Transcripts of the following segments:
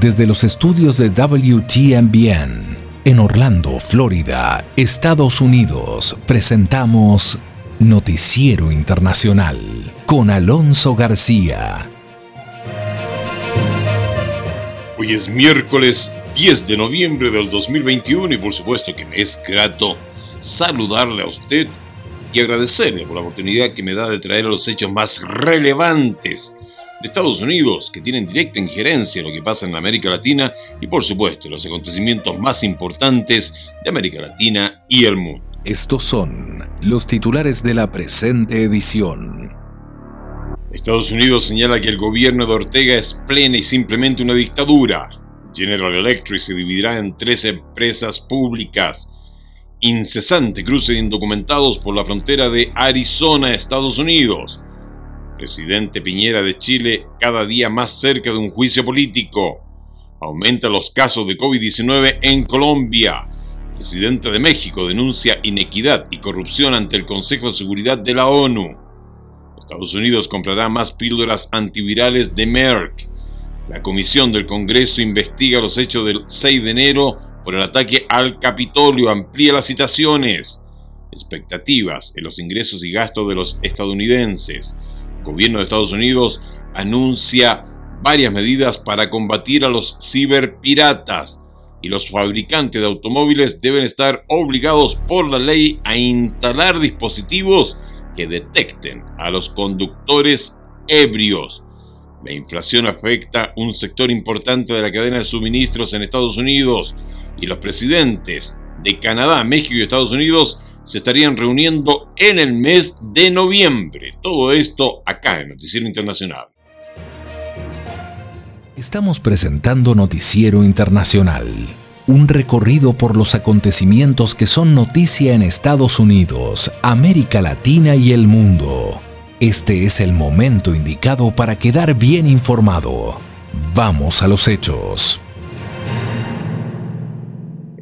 Desde los estudios de WTMBN en Orlando, Florida, Estados Unidos, presentamos Noticiero Internacional con Alonso García. Hoy es miércoles 10 de noviembre del 2021 y por supuesto que me es grato saludarle a usted y agradecerle por la oportunidad que me da de traer los hechos más relevantes de Estados Unidos que tienen directa injerencia en lo que pasa en América Latina y por supuesto los acontecimientos más importantes de América Latina y el mundo. Estos son los titulares de la presente edición. Estados Unidos señala que el gobierno de Ortega es plena y simplemente una dictadura. General Electric se dividirá en tres empresas públicas. Incesante cruce de indocumentados por la frontera de Arizona, Estados Unidos. Presidente Piñera de Chile cada día más cerca de un juicio político. Aumenta los casos de COVID-19 en Colombia. Presidente de México denuncia inequidad y corrupción ante el Consejo de Seguridad de la ONU. Estados Unidos comprará más píldoras antivirales de Merck. La comisión del Congreso investiga los hechos del 6 de enero por el ataque al Capitolio. Amplía las citaciones. Expectativas en los ingresos y gastos de los estadounidenses gobierno de Estados Unidos anuncia varias medidas para combatir a los ciberpiratas y los fabricantes de automóviles deben estar obligados por la ley a instalar dispositivos que detecten a los conductores ebrios. La inflación afecta un sector importante de la cadena de suministros en Estados Unidos y los presidentes de Canadá, México y Estados Unidos se estarían reuniendo en el mes de noviembre. Todo esto acá en Noticiero Internacional. Estamos presentando Noticiero Internacional, un recorrido por los acontecimientos que son noticia en Estados Unidos, América Latina y el mundo. Este es el momento indicado para quedar bien informado. Vamos a los hechos.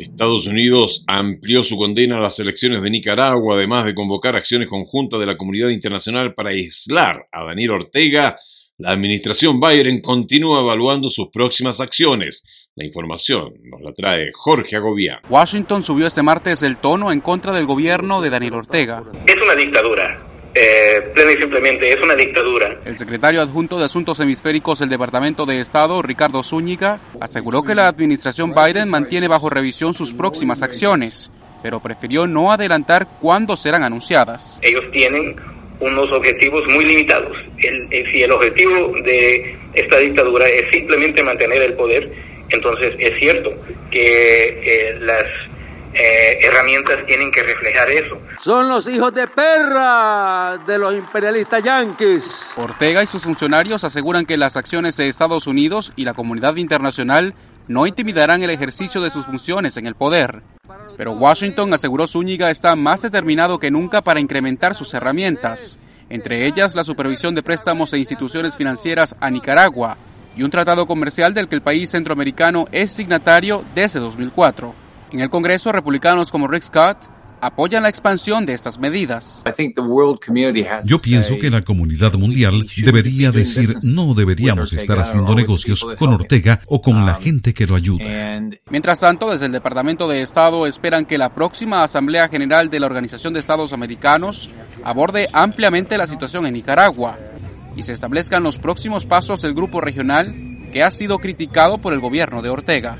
Estados Unidos amplió su condena a las elecciones de Nicaragua, además de convocar acciones conjuntas de la comunidad internacional para aislar a Daniel Ortega. La administración Biden continúa evaluando sus próximas acciones. La información nos la trae Jorge Agobián. Washington subió este martes el tono en contra del gobierno de Daniel Ortega. Es una dictadura eh, plena y simplemente es una dictadura. El secretario adjunto de Asuntos Hemisféricos del Departamento de Estado, Ricardo Zúñiga, aseguró que la administración Biden mantiene bajo revisión sus próximas acciones, pero prefirió no adelantar cuándo serán anunciadas. Ellos tienen unos objetivos muy limitados. El, si el objetivo de esta dictadura es simplemente mantener el poder, entonces es cierto que eh, las eh, herramientas tienen que reflejar eso. Son los hijos de perra de los imperialistas yanquis. Ortega y sus funcionarios aseguran que las acciones de Estados Unidos y la comunidad internacional no intimidarán el ejercicio de sus funciones en el poder. Pero Washington aseguró Zúñiga está más determinado que nunca para incrementar sus herramientas, entre ellas la supervisión de préstamos e instituciones financieras a Nicaragua y un tratado comercial del que el país centroamericano es signatario desde 2004. En el Congreso, republicanos como Rick Scott apoyan la expansión de estas medidas. Yo pienso que la comunidad mundial debería decir no deberíamos estar haciendo negocios con Ortega o con la um, gente que lo ayuda. Mientras tanto, desde el Departamento de Estado esperan que la próxima Asamblea General de la Organización de Estados Americanos aborde ampliamente la situación en Nicaragua y se establezcan los próximos pasos del grupo regional que ha sido criticado por el gobierno de Ortega.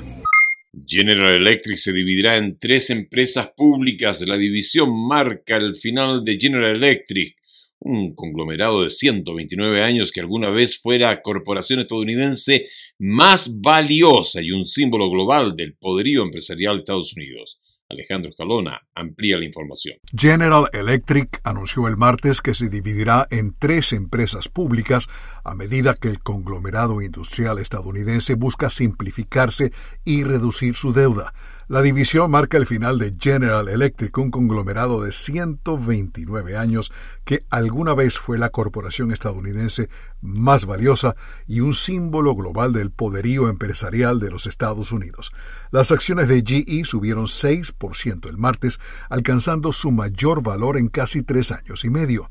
General Electric se dividirá en tres empresas públicas. La división marca el final de General Electric, un conglomerado de 129 años que alguna vez fuera corporación estadounidense más valiosa y un símbolo global del poderío empresarial de Estados Unidos. Alejandro Escalona amplía la información. General Electric anunció el martes que se dividirá en tres empresas públicas a medida que el conglomerado industrial estadounidense busca simplificarse y reducir su deuda. La división marca el final de General Electric, un conglomerado de 129 años que alguna vez fue la corporación estadounidense más valiosa y un símbolo global del poderío empresarial de los Estados Unidos. Las acciones de GE subieron 6% el martes, alcanzando su mayor valor en casi tres años y medio.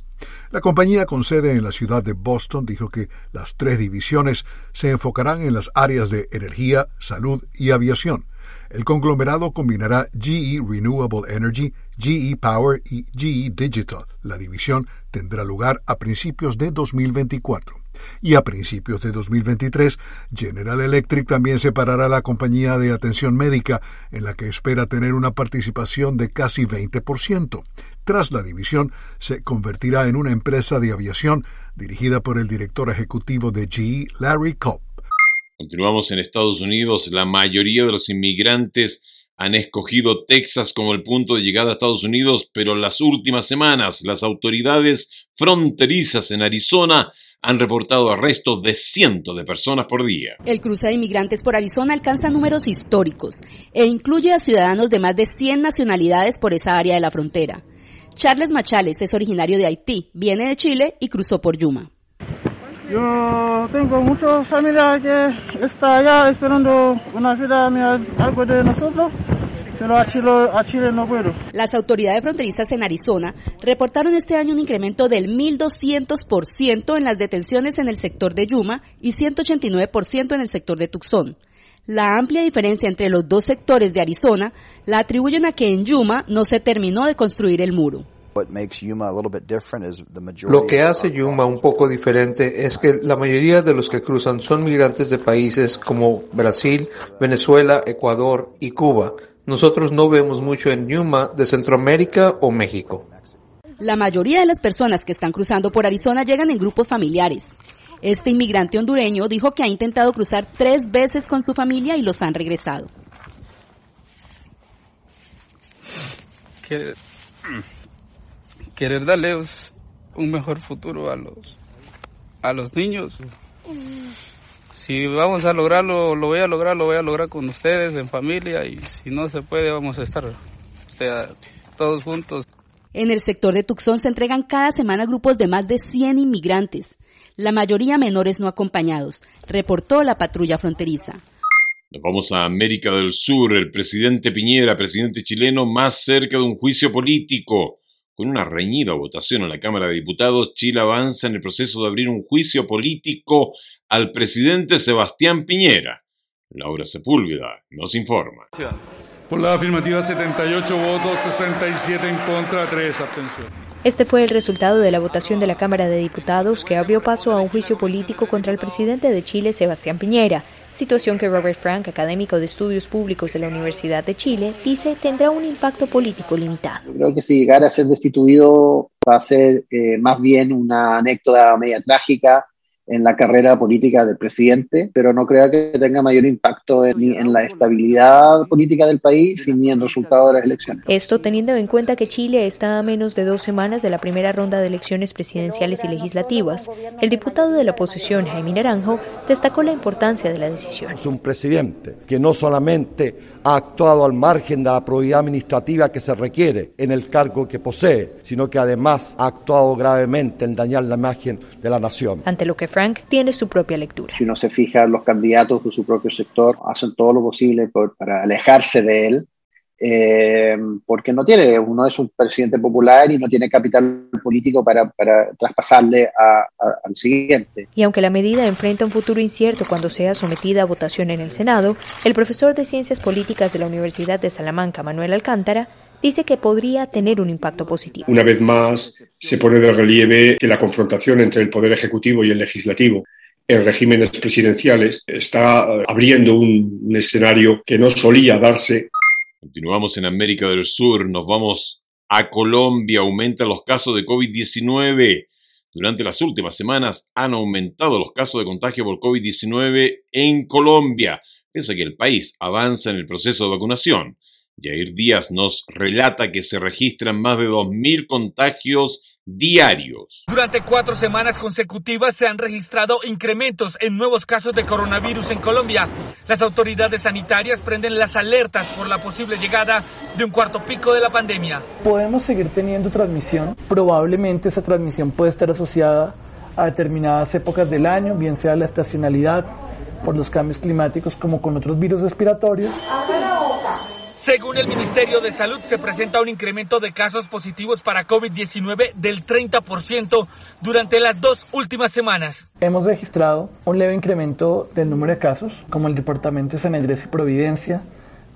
La compañía con sede en la ciudad de Boston dijo que las tres divisiones se enfocarán en las áreas de energía, salud y aviación. El conglomerado combinará GE Renewable Energy, GE Power y GE Digital. La división tendrá lugar a principios de 2024. Y a principios de 2023, General Electric también separará la compañía de atención médica, en la que espera tener una participación de casi 20%. Tras la división, se convertirá en una empresa de aviación dirigida por el director ejecutivo de GE, Larry Kopp. Continuamos en Estados Unidos. La mayoría de los inmigrantes han escogido Texas como el punto de llegada a Estados Unidos, pero las últimas semanas las autoridades fronterizas en Arizona han reportado arrestos de cientos de personas por día. El cruce de inmigrantes por Arizona alcanza números históricos e incluye a ciudadanos de más de 100 nacionalidades por esa área de la frontera. Charles Machales es originario de Haití, viene de Chile y cruzó por Yuma. Yo tengo mucha familia que está allá esperando una vida algo de nosotros. Pero a Chile, a Chile no puedo. Las autoridades fronterizas en Arizona reportaron este año un incremento del 1.200% en las detenciones en el sector de Yuma y 189% en el sector de Tucson. La amplia diferencia entre los dos sectores de Arizona la atribuyen a que en Yuma no se terminó de construir el muro. Lo que hace Yuma un poco diferente es que la mayoría de los que cruzan son migrantes de países como Brasil, Venezuela, Ecuador y Cuba. Nosotros no vemos mucho en Yuma de Centroamérica o México. La mayoría de las personas que están cruzando por Arizona llegan en grupos familiares. Este inmigrante hondureño dijo que ha intentado cruzar tres veces con su familia y los han regresado querer darles un mejor futuro a los, a los niños. Si vamos a lograrlo, lo voy a lograr, lo voy a lograr con ustedes en familia y si no se puede vamos a estar todos juntos. En el sector de Tucson se entregan cada semana grupos de más de 100 inmigrantes, la mayoría menores no acompañados, reportó la patrulla fronteriza. Nos vamos a América del Sur. El presidente Piñera, presidente chileno, más cerca de un juicio político. Con una reñida votación en la Cámara de Diputados, Chile avanza en el proceso de abrir un juicio político al presidente Sebastián Piñera. Laura Sepúlveda nos informa. Por la afirmativa 78 votos, 67 en contra, 3 abstenciones. Este fue el resultado de la votación de la Cámara de Diputados que abrió paso a un juicio político contra el presidente de Chile, Sebastián Piñera, situación que Robert Frank, académico de estudios públicos de la Universidad de Chile, dice tendrá un impacto político limitado. Creo que si llegara a ser destituido va a ser eh, más bien una anécdota media trágica en la carrera política del presidente, pero no creo que tenga mayor impacto ni en la estabilidad política del país ni en el resultado de las elecciones. Esto teniendo en cuenta que Chile está a menos de dos semanas de la primera ronda de elecciones presidenciales y legislativas. El diputado de la oposición, Jaime Naranjo, destacó la importancia de la decisión. Es un presidente que no solamente ha actuado al margen de la probidad administrativa que se requiere en el cargo que posee, sino que además ha actuado gravemente en dañar la imagen de la nación. Ante lo que Frank tiene su propia lectura. Si uno se fija, los candidatos de su propio sector hacen todo lo posible para alejarse de él eh, porque no tiene, uno es un presidente popular y no tiene capital político para, traspasarle al siguiente. Y aunque la medida enfrenta un futuro incierto cuando sea sometida a votación en el Senado, el profesor de Ciencias Políticas de la Universidad de Salamanca, Manuel Alcántara, dice que podría tener un impacto positivo. Una vez más, se pone de relieve que la confrontación entre el Poder Ejecutivo y el Legislativo en regímenes presidenciales está abriendo un escenario que no solía darse Continuamos en América del Sur, nos vamos a Colombia, aumentan los casos de COVID-19. Durante las últimas semanas han aumentado los casos de contagio por COVID-19 en Colombia, Piensa que el país avanza en el proceso de vacunación. Jair Díaz nos relata que se registran más de 2.000 contagios diarios. Durante cuatro semanas consecutivas se han registrado incrementos en nuevos casos de coronavirus en Colombia. Las autoridades sanitarias prenden las alertas por la posible llegada de un cuarto pico de la pandemia. Podemos seguir teniendo transmisión. Probablemente esa transmisión puede estar asociada a determinadas épocas del año, bien sea la estacionalidad, por los cambios climáticos como con otros virus respiratorios. Según el Ministerio de Salud, se presenta un incremento de casos positivos para COVID-19 del 30% durante las dos últimas semanas. Hemos registrado un leve incremento del número de casos, como el departamento de San Andrés y Providencia,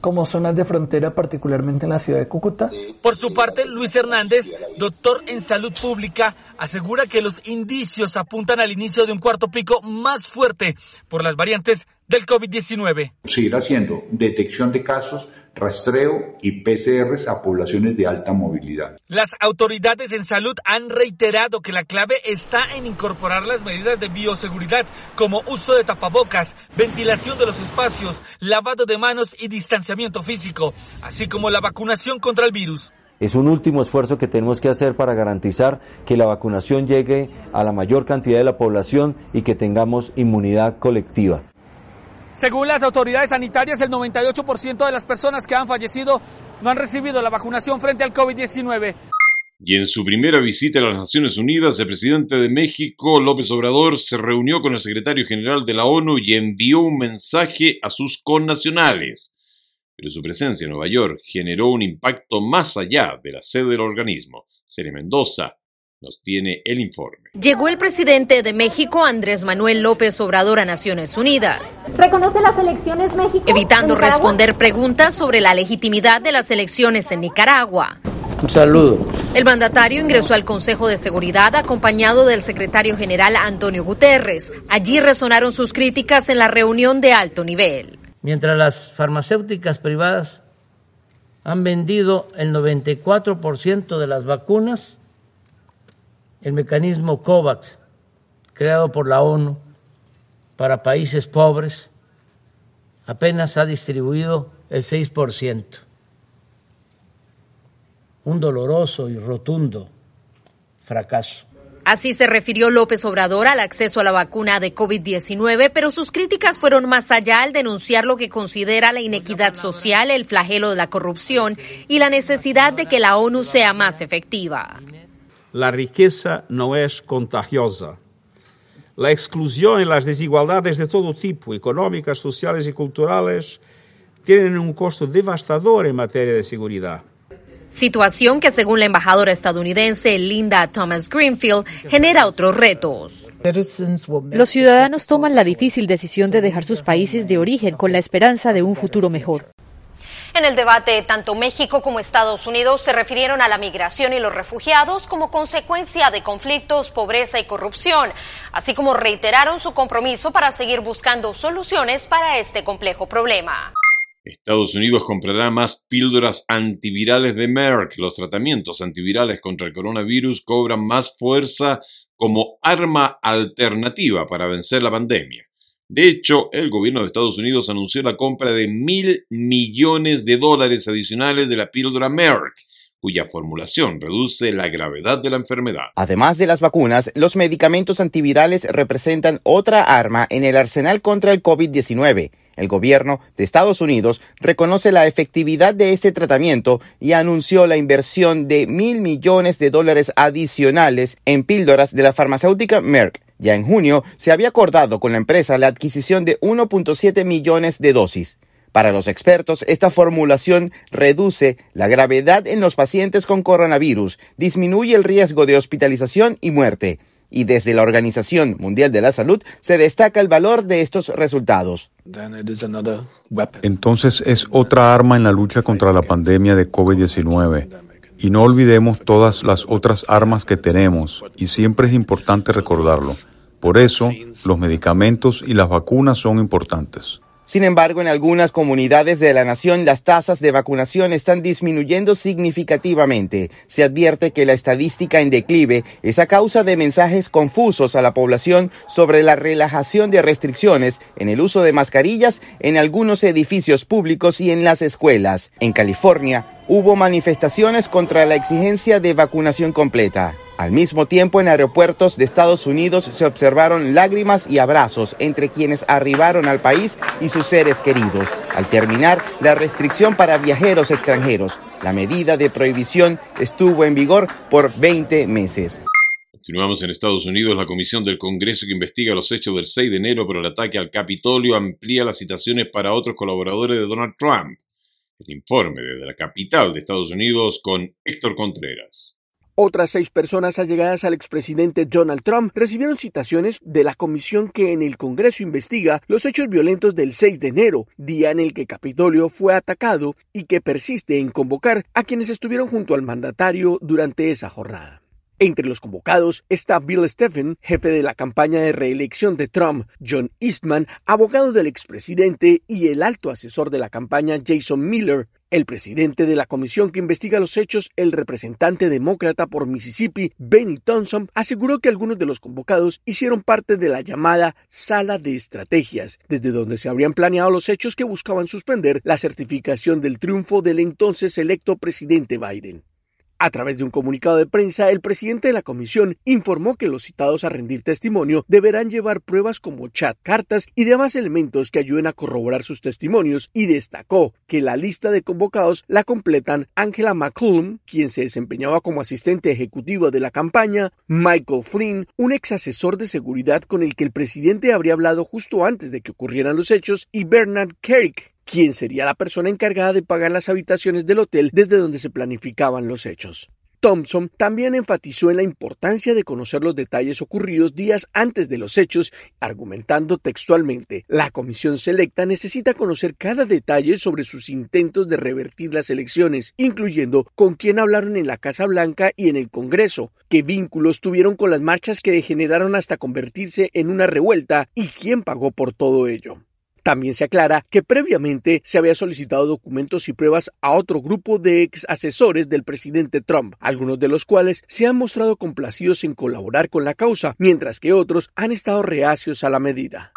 como zonas de frontera, particularmente en la ciudad de Cúcuta. Por su parte, Luis Hernández, doctor en salud pública, asegura que los indicios apuntan al inicio de un cuarto pico más fuerte por las variantes del COVID-19. Seguirá siendo detección de casos, rastreo y PCRs a poblaciones de alta movilidad. Las autoridades en salud han reiterado que la clave está en incorporar las medidas de bioseguridad como uso de tapabocas, ventilación de los espacios, lavado de manos y distanciamiento físico, así como la vacunación contra el virus. Es un último esfuerzo que tenemos que hacer para garantizar que la vacunación llegue a la mayor cantidad de la población y que tengamos inmunidad colectiva. Según las autoridades sanitarias, el 98% de las personas que han fallecido no han recibido la vacunación frente al COVID-19. Y en su primera visita a las Naciones Unidas, el presidente de México, López Obrador, se reunió con el secretario general de la ONU y envió un mensaje a sus connacionales. Pero su presencia en Nueva York generó un impacto más allá de la sede del organismo. Sere Mendoza nos tiene el informe. Llegó el presidente de México, Andrés Manuel López Obrador, a Naciones Unidas. ¿Reconoce las elecciones México? Evitando responder preguntas sobre la legitimidad de las elecciones en Nicaragua. Un saludo. El mandatario ingresó al Consejo de Seguridad acompañado del secretario general Antonio Guterres. Allí resonaron sus críticas en la reunión de alto nivel. Mientras las farmacéuticas privadas han vendido el 94% de las vacunas, el mecanismo COVAX, creado por la ONU para países pobres, apenas ha distribuido el 6%. Un doloroso y rotundo fracaso. Así se refirió López Obrador al acceso a la vacuna de COVID-19, pero sus críticas fueron más allá al denunciar lo que considera la inequidad social, el flagelo de la corrupción y la necesidad de que la ONU sea más efectiva. La riqueza no es contagiosa. La exclusión y las desigualdades de todo tipo, económicas, sociales y culturales, tienen un costo devastador en materia de seguridad. Situación que, según la embajadora estadounidense Linda Thomas Greenfield, genera otros retos. Los ciudadanos toman la difícil decisión de dejar sus países de origen con la esperanza de un futuro mejor. En el debate, tanto México como Estados Unidos se refirieron a la migración y los refugiados como consecuencia de conflictos, pobreza y corrupción, así como reiteraron su compromiso para seguir buscando soluciones para este complejo problema. Estados Unidos comprará más píldoras antivirales de Merck. Los tratamientos antivirales contra el coronavirus cobran más fuerza como arma alternativa para vencer la pandemia. De hecho, el gobierno de Estados Unidos anunció la compra de mil millones de dólares adicionales de la píldora Merck, cuya formulación reduce la gravedad de la enfermedad. Además de las vacunas, los medicamentos antivirales representan otra arma en el arsenal contra el COVID-19. El gobierno de Estados Unidos reconoce la efectividad de este tratamiento y anunció la inversión de mil millones de dólares adicionales en píldoras de la farmacéutica Merck. Ya en junio se había acordado con la empresa la adquisición de 1.7 millones de dosis. Para los expertos, esta formulación reduce la gravedad en los pacientes con coronavirus, disminuye el riesgo de hospitalización y muerte. Y desde la Organización Mundial de la Salud se destaca el valor de estos resultados. Entonces es otra arma en la lucha contra la pandemia de COVID-19. Y no olvidemos todas las otras armas que tenemos, y siempre es importante recordarlo. Por eso, los medicamentos y las vacunas son importantes. Sin embargo, en algunas comunidades de la nación las tasas de vacunación están disminuyendo significativamente. Se advierte que la estadística en declive es a causa de mensajes confusos a la población sobre la relajación de restricciones en el uso de mascarillas en algunos edificios públicos y en las escuelas. En California, hubo manifestaciones contra la exigencia de vacunación completa. Al mismo tiempo, en aeropuertos de Estados Unidos se observaron lágrimas y abrazos entre quienes arribaron al país y sus seres queridos. Al terminar la restricción para viajeros extranjeros, la medida de prohibición estuvo en vigor por 20 meses. Continuamos en Estados Unidos. La comisión del Congreso que investiga los hechos del 6 de enero por el ataque al Capitolio amplía las citaciones para otros colaboradores de Donald Trump. El informe desde la capital de Estados Unidos con Héctor Contreras. Otras seis personas allegadas al expresidente Donald Trump recibieron citaciones de la comisión que en el Congreso investiga los hechos violentos del 6 de enero, día en el que Capitolio fue atacado y que persiste en convocar a quienes estuvieron junto al mandatario durante esa jornada. Entre los convocados está Bill Stephen, jefe de la campaña de reelección de Trump, John Eastman, abogado del expresidente y el alto asesor de la campaña Jason Miller, el presidente de la comisión que investiga los hechos, el representante demócrata por Mississippi, Benny Thompson, aseguró que algunos de los convocados hicieron parte de la llamada sala de estrategias, desde donde se habrían planeado los hechos que buscaban suspender la certificación del triunfo del entonces electo presidente Biden. A través de un comunicado de prensa, el presidente de la comisión informó que los citados a rendir testimonio deberán llevar pruebas como chat, cartas y demás elementos que ayuden a corroborar sus testimonios y destacó que la lista de convocados la completan Angela McCollum, quien se desempeñaba como asistente ejecutivo de la campaña, Michael Flynn, un ex asesor de seguridad con el que el presidente habría hablado justo antes de que ocurrieran los hechos, y Bernard Kerrick, quién sería la persona encargada de pagar las habitaciones del hotel desde donde se planificaban los hechos. Thompson también enfatizó en la importancia de conocer los detalles ocurridos días antes de los hechos, argumentando textualmente, la comisión selecta necesita conocer cada detalle sobre sus intentos de revertir las elecciones, incluyendo con quién hablaron en la Casa Blanca y en el Congreso, qué vínculos tuvieron con las marchas que degeneraron hasta convertirse en una revuelta y quién pagó por todo ello. También se aclara que previamente se había solicitado documentos y pruebas a otro grupo de ex asesores del presidente Trump, algunos de los cuales se han mostrado complacidos en colaborar con la causa, mientras que otros han estado reacios a la medida.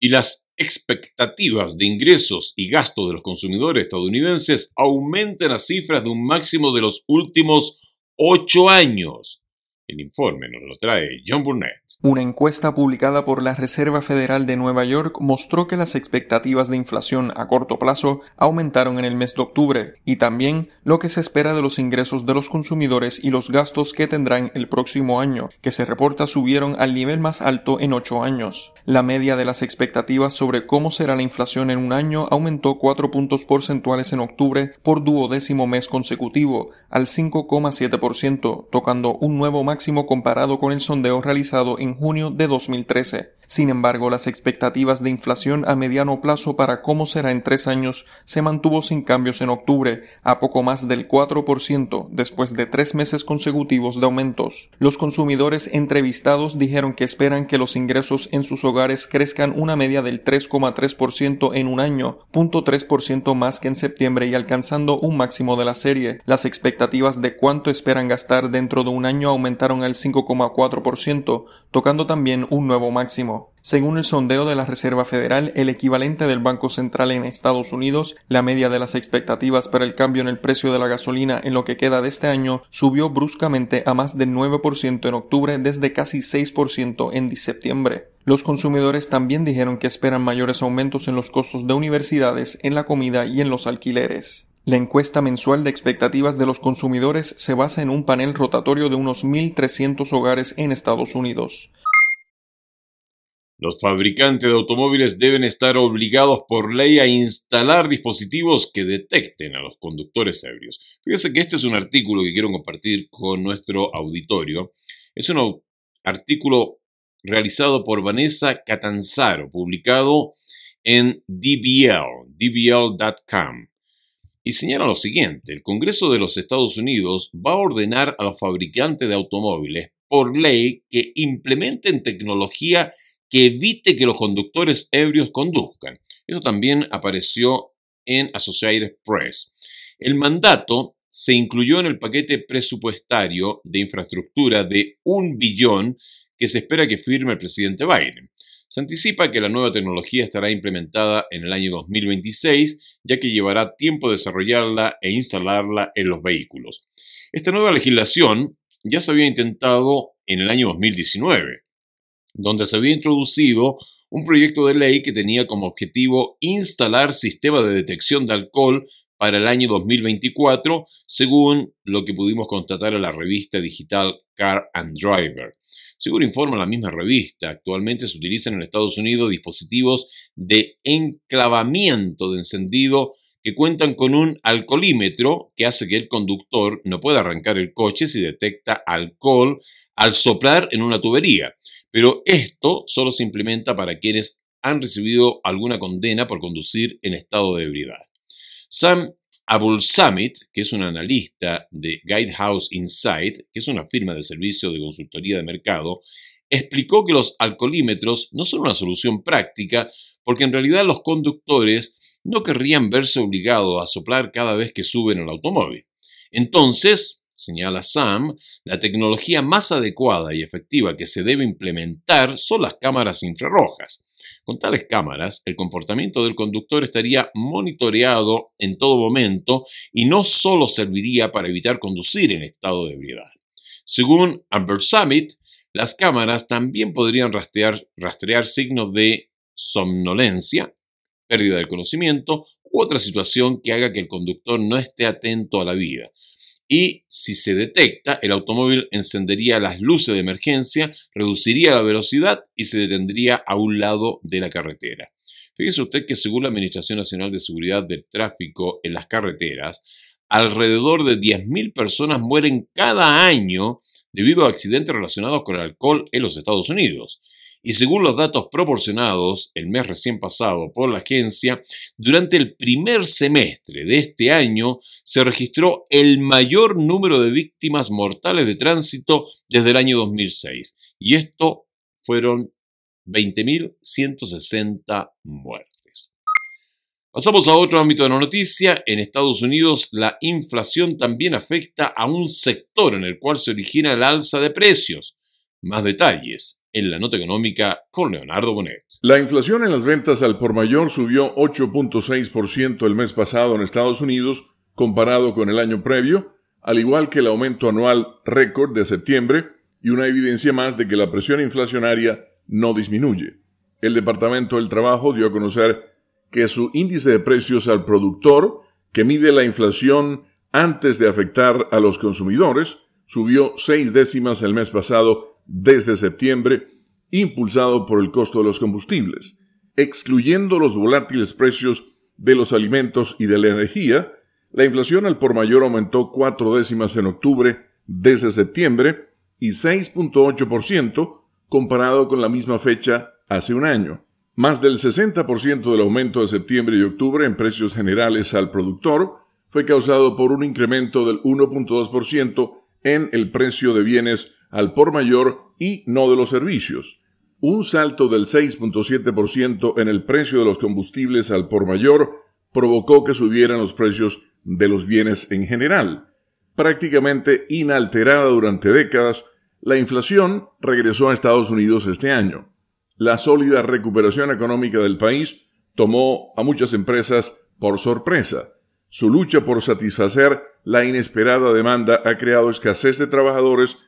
Y las expectativas de ingresos y gastos de los consumidores estadounidenses aumentan a cifras de un máximo de los últimos ocho años. El informe nos lo trae John Burnett. Una encuesta publicada por la Reserva Federal de Nueva York mostró que las expectativas de inflación a corto plazo aumentaron en el mes de octubre y también lo que se espera de los ingresos de los consumidores y los gastos que tendrán el próximo año, que se reporta subieron al nivel más alto en ocho años. La media de las expectativas sobre cómo será la inflación en un año aumentó cuatro puntos porcentuales en octubre por duodécimo mes consecutivo, al 5,7%, tocando un nuevo máximo comparado con el sondeo realizado en junio de 2013. Sin embargo, las expectativas de inflación a mediano plazo para cómo será en tres años se mantuvo sin cambios en octubre, a poco más del 4%, después de tres meses consecutivos de aumentos. Los consumidores entrevistados dijeron que esperan que los ingresos en sus hogares crezcan una media del 3,3% en un año, ciento más que en septiembre y alcanzando un máximo de la serie. Las expectativas de cuánto esperan gastar dentro de un año aumentaron al 5,4%, tocando también un nuevo máximo. Según el sondeo de la Reserva Federal, el equivalente del Banco Central en Estados Unidos, la media de las expectativas para el cambio en el precio de la gasolina en lo que queda de este año subió bruscamente a más del 9% en octubre desde casi 6% en septiembre. Los consumidores también dijeron que esperan mayores aumentos en los costos de universidades, en la comida y en los alquileres. La encuesta mensual de expectativas de los consumidores se basa en un panel rotatorio de unos 1.300 hogares en Estados Unidos. Los fabricantes de automóviles deben estar obligados por ley a instalar dispositivos que detecten a los conductores ebrios. Fíjense que este es un artículo que quiero compartir con nuestro auditorio. Es un artículo realizado por Vanessa Catanzaro, publicado en DBL, dbl.com. Y señala lo siguiente, el Congreso de los Estados Unidos va a ordenar a los fabricantes de automóviles por ley que implementen tecnología que evite que los conductores ebrios conduzcan. Eso también apareció en Associated Press. El mandato se incluyó en el paquete presupuestario de infraestructura de un billón que se espera que firme el presidente Biden. Se anticipa que la nueva tecnología estará implementada en el año 2026, ya que llevará tiempo desarrollarla e instalarla en los vehículos. Esta nueva legislación ya se había intentado en el año 2019 donde se había introducido un proyecto de ley que tenía como objetivo instalar sistemas de detección de alcohol para el año 2024, según lo que pudimos constatar en la revista digital Car and Driver. Según informa la misma revista, actualmente se utilizan en Estados Unidos dispositivos de enclavamiento de encendido que cuentan con un alcoholímetro que hace que el conductor no pueda arrancar el coche si detecta alcohol al soplar en una tubería. Pero esto solo se implementa para quienes han recibido alguna condena por conducir en estado de ebriedad. Sam Abul Summit, que es un analista de Guidehouse Insight, que es una firma de servicio de consultoría de mercado, explicó que los alcoholímetros no son una solución práctica porque en realidad los conductores no querrían verse obligados a soplar cada vez que suben al automóvil. Entonces, señala Sam, la tecnología más adecuada y efectiva que se debe implementar son las cámaras infrarrojas. Con tales cámaras, el comportamiento del conductor estaría monitoreado en todo momento y no solo serviría para evitar conducir en estado de ebriedad. Según Amber Summit, las cámaras también podrían rastrear, signos de somnolencia, pérdida del conocimiento u otra situación que haga que el conductor no esté atento a la vida, y si se detecta, el automóvil encendería las luces de emergencia, reduciría la velocidad y se detendría a un lado de la carretera. Fíjese usted que según la Administración Nacional de Seguridad del Tráfico en las carreteras, alrededor de 10.000 personas mueren cada año debido a accidentes relacionados con el alcohol en los Estados Unidos. Y según los datos proporcionados el mes recién pasado por la agencia, durante el primer semestre de este año se registró el mayor número de víctimas mortales de tránsito desde el año 2006. Y esto fueron 20.160 muertes. Pasamos a otro ámbito de la noticia. En Estados Unidos la inflación también afecta a un sector en el cual se origina el alza de precios. Más detalles en la nota económica con Leonardo Bonet. La inflación en las ventas al por mayor subió 8.6% el mes pasado en Estados Unidos comparado con el año previo, al igual que el aumento anual récord de septiembre y una evidencia más de que la presión inflacionaria no disminuye. El Departamento del Trabajo dio a conocer que su índice de precios al productor, que mide la inflación antes de afectar a los consumidores, subió seis décimas el mes pasado desde septiembre, impulsado por el costo de los combustibles, excluyendo los volátiles precios de los alimentos y de la energía, la inflación al por mayor aumentó cuatro décimas en octubre desde septiembre y 6.8% comparado con la misma fecha hace un año. Más del 60% del aumento de septiembre y octubre en precios generales al productor fue causado por un incremento del 1.2% en el precio de bienes al por mayor y no de los servicios. Un salto del 6.7% en el precio de los combustibles al por mayor provocó que subieran los precios de los bienes en general. Prácticamente inalterada durante décadas, la inflación regresó a Estados Unidos este año. La sólida recuperación económica del país tomó a muchas empresas por sorpresa. Su lucha por satisfacer la inesperada demanda ha creado escasez de trabajadores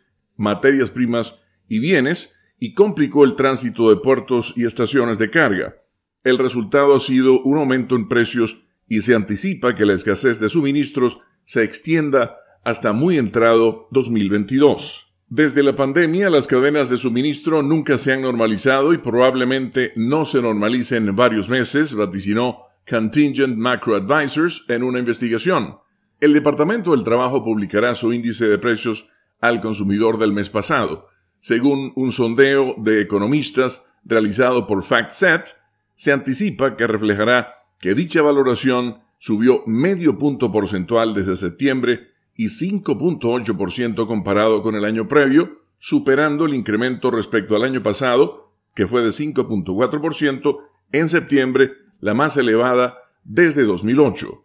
materias primas y bienes y complicó el tránsito de puertos y estaciones de carga. El resultado ha sido un aumento en precios y se anticipa que la escasez de suministros se extienda hasta muy entrado 2022. Desde la pandemia, las cadenas de suministro nunca se han normalizado y probablemente no se normalicen en varios meses, vaticinó Contingent Macro Advisors en una investigación. El Departamento del Trabajo publicará su índice de precios al consumidor del mes pasado. Según un sondeo de economistas realizado por FactSet, se anticipa que reflejará que dicha valoración subió medio punto porcentual desde septiembre y 5.8% comparado con el año previo, superando el incremento respecto al año pasado, que fue de 5.4% en septiembre, la más elevada desde 2008.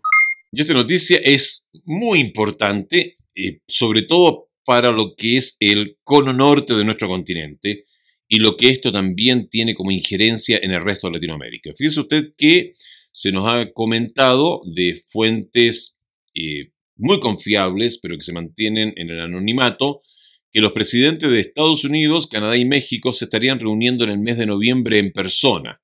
Y esta noticia es muy importante, eh, sobre todo para lo que es el cono norte de nuestro continente y lo que esto también tiene como injerencia en el resto de Latinoamérica. Fíjese usted que se nos ha comentado de fuentes eh, muy confiables, pero que se mantienen en el anonimato, que los presidentes de Estados Unidos, Canadá y México se estarían reuniendo en el mes de noviembre en persona.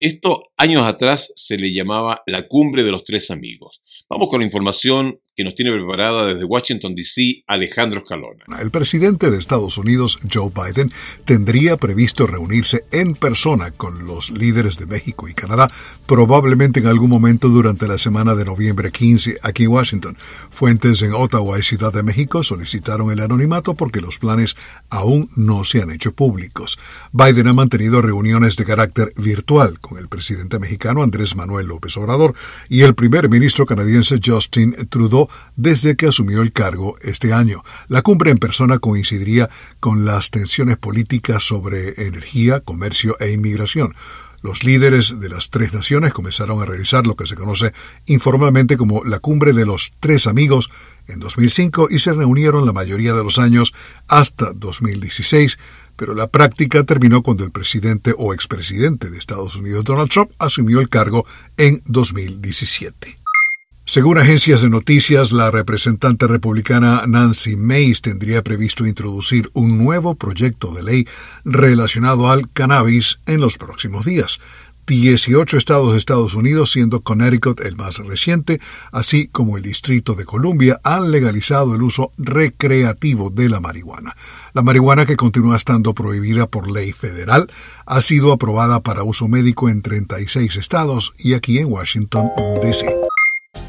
Esto años atrás se le llamaba la cumbre de los tres amigos. Vamos con la información que nos tiene preparada desde Washington, D.C. Alejandro Escalona. El presidente de Estados Unidos, Joe Biden, tendría previsto reunirse en persona con los líderes de México y Canadá, probablemente en algún momento durante la semana de noviembre 15 aquí en Washington. Fuentes en Ottawa y Ciudad de México solicitaron el anonimato porque los planes aún no se han hecho públicos. Biden ha mantenido reuniones de carácter virtual con el presidente mexicano Andrés Manuel López Obrador y el primer ministro canadiense Justin Trudeau desde que asumió el cargo este año. La cumbre en persona coincidiría con las tensiones políticas sobre energía, comercio e inmigración. Los líderes de las tres naciones comenzaron a realizar lo que se conoce informalmente como la cumbre de los tres amigos en 2005 y se reunieron la mayoría de los años hasta 2016, pero la práctica terminó cuando el presidente o expresidente de Estados Unidos Donald Trump asumió el cargo en 2017. Según agencias de noticias, la representante republicana Nancy Mace tendría previsto introducir un nuevo proyecto de ley relacionado al cannabis en los próximos días. 18 estados de Estados Unidos, siendo Connecticut el más reciente, así como el Distrito de Columbia, han legalizado el uso recreativo de la marihuana. La marihuana, que continúa estando prohibida por ley federal, ha sido aprobada para uso médico en 36 estados y aquí en Washington, D.C.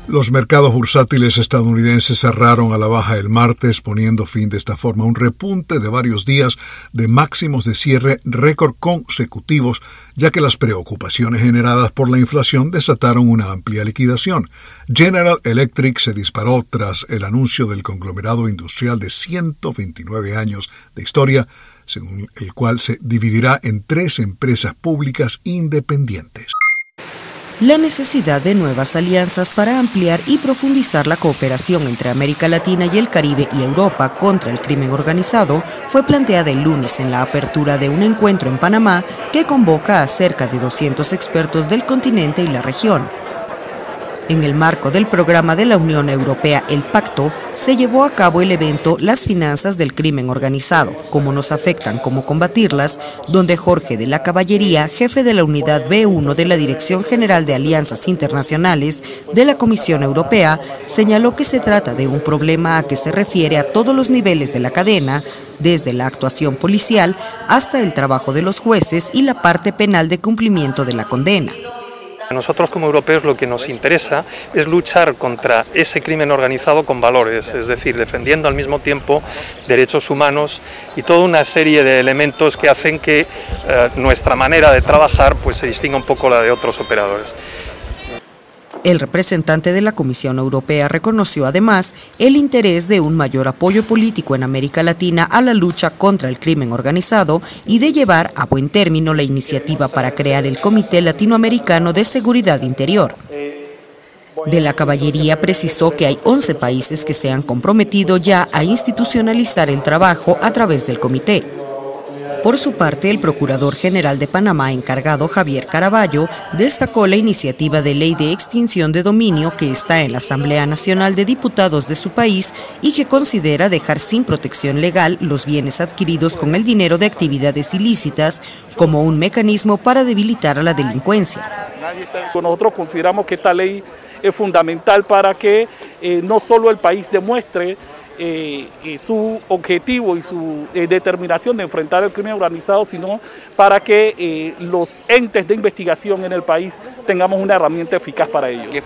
Los mercados bursátiles estadounidenses cerraron a la baja el martes, poniendo fin de esta forma un repunte de varios días de máximos de cierre récord consecutivos, ya que las preocupaciones generadas por la inflación desataron una amplia liquidación. General Electric se disparó tras el anuncio del conglomerado industrial de 129 años de historia, según el cual se dividirá en tres empresas públicas independientes. La necesidad de nuevas alianzas para ampliar y profundizar la cooperación entre América Latina y el Caribe y Europa contra el crimen organizado fue planteada el lunes en la apertura de un encuentro en Panamá que convoca a cerca de 200 expertos del continente y la región. En el marco del programa de la Unión Europea El Pacto, se llevó a cabo el evento Las finanzas del crimen organizado, cómo nos afectan, cómo combatirlas, donde Jorge de la Caballería, jefe de la unidad B1 de la Dirección General de Alianzas Internacionales de la Comisión Europea, señaló que se trata de un problema a que se refiere a todos los niveles de la cadena, desde la actuación policial hasta el trabajo de los jueces y la parte penal de cumplimiento de la condena. A nosotros como europeos lo que nos interesa es luchar contra ese crimen organizado con valores, es decir, defendiendo al mismo tiempo derechos humanos y toda una serie de elementos que hacen que eh, nuestra manera de trabajar pues, se distinga un poco la de otros operadores. El representante de la Comisión Europea reconoció además el interés de un mayor apoyo político en América Latina a la lucha contra el crimen organizado y de llevar a buen término la iniciativa para crear el Comité Latinoamericano de Seguridad Interior. De la Caballería precisó que hay 11 países que se han comprometido ya a institucionalizar el trabajo a través del comité. Por su parte, el Procurador General de Panamá encargado Javier Caraballo destacó la iniciativa de ley de extinción de dominio que está en la Asamblea Nacional de Diputados de su país y que considera dejar sin protección legal los bienes adquiridos con el dinero de actividades ilícitas como un mecanismo para debilitar a la delincuencia. Nosotros consideramos que esta ley es fundamental para que eh, no solo el país demuestre eh, su objetivo y su eh, determinación de enfrentar el crimen organizado, sino para que eh, los entes de investigación en el país tengamos una herramienta eficaz para ello.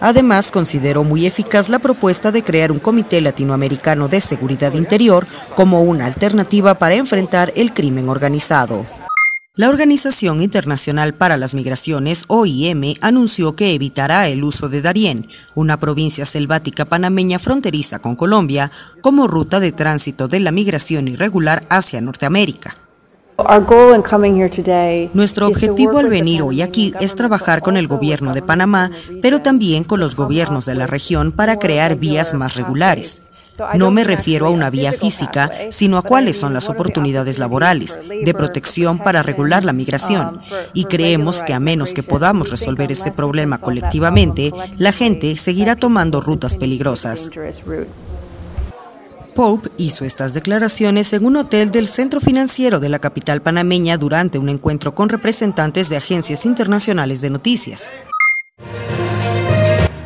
Además, consideró muy eficaz la propuesta de crear un Comité Latinoamericano de Seguridad Interior como una alternativa para enfrentar el crimen organizado. La Organización Internacional para las Migraciones, OIM, anunció que evitará el uso de Darién, una provincia selvática panameña fronteriza con Colombia, como ruta de tránsito de la migración irregular hacia Norteamérica. Nuestro objetivo al venir hoy aquí es trabajar con el gobierno de Panamá, pero también con los gobiernos de la región para crear vías más regulares. No me refiero a una vía física, sino a cuáles son las oportunidades laborales, de protección para regular la migración. Y creemos que a menos que podamos resolver ese problema colectivamente, la gente seguirá tomando rutas peligrosas. Pope hizo estas declaraciones en un hotel del centro financiero de la capital panameña durante un encuentro con representantes de agencias internacionales de noticias.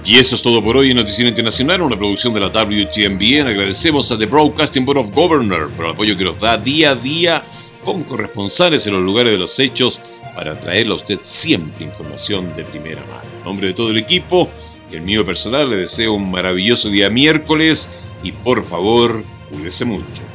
Y eso es todo por hoy en Noticiero Internacional, una producción de la WTMBN. Agradecemos a The Broadcasting Board of Governors por el apoyo que nos da día a día con corresponsales en los lugares de los hechos para traerle a usted siempre información de primera mano. En nombre de todo el equipo y el mío personal le deseo un maravilloso día miércoles y por favor, cuídese mucho.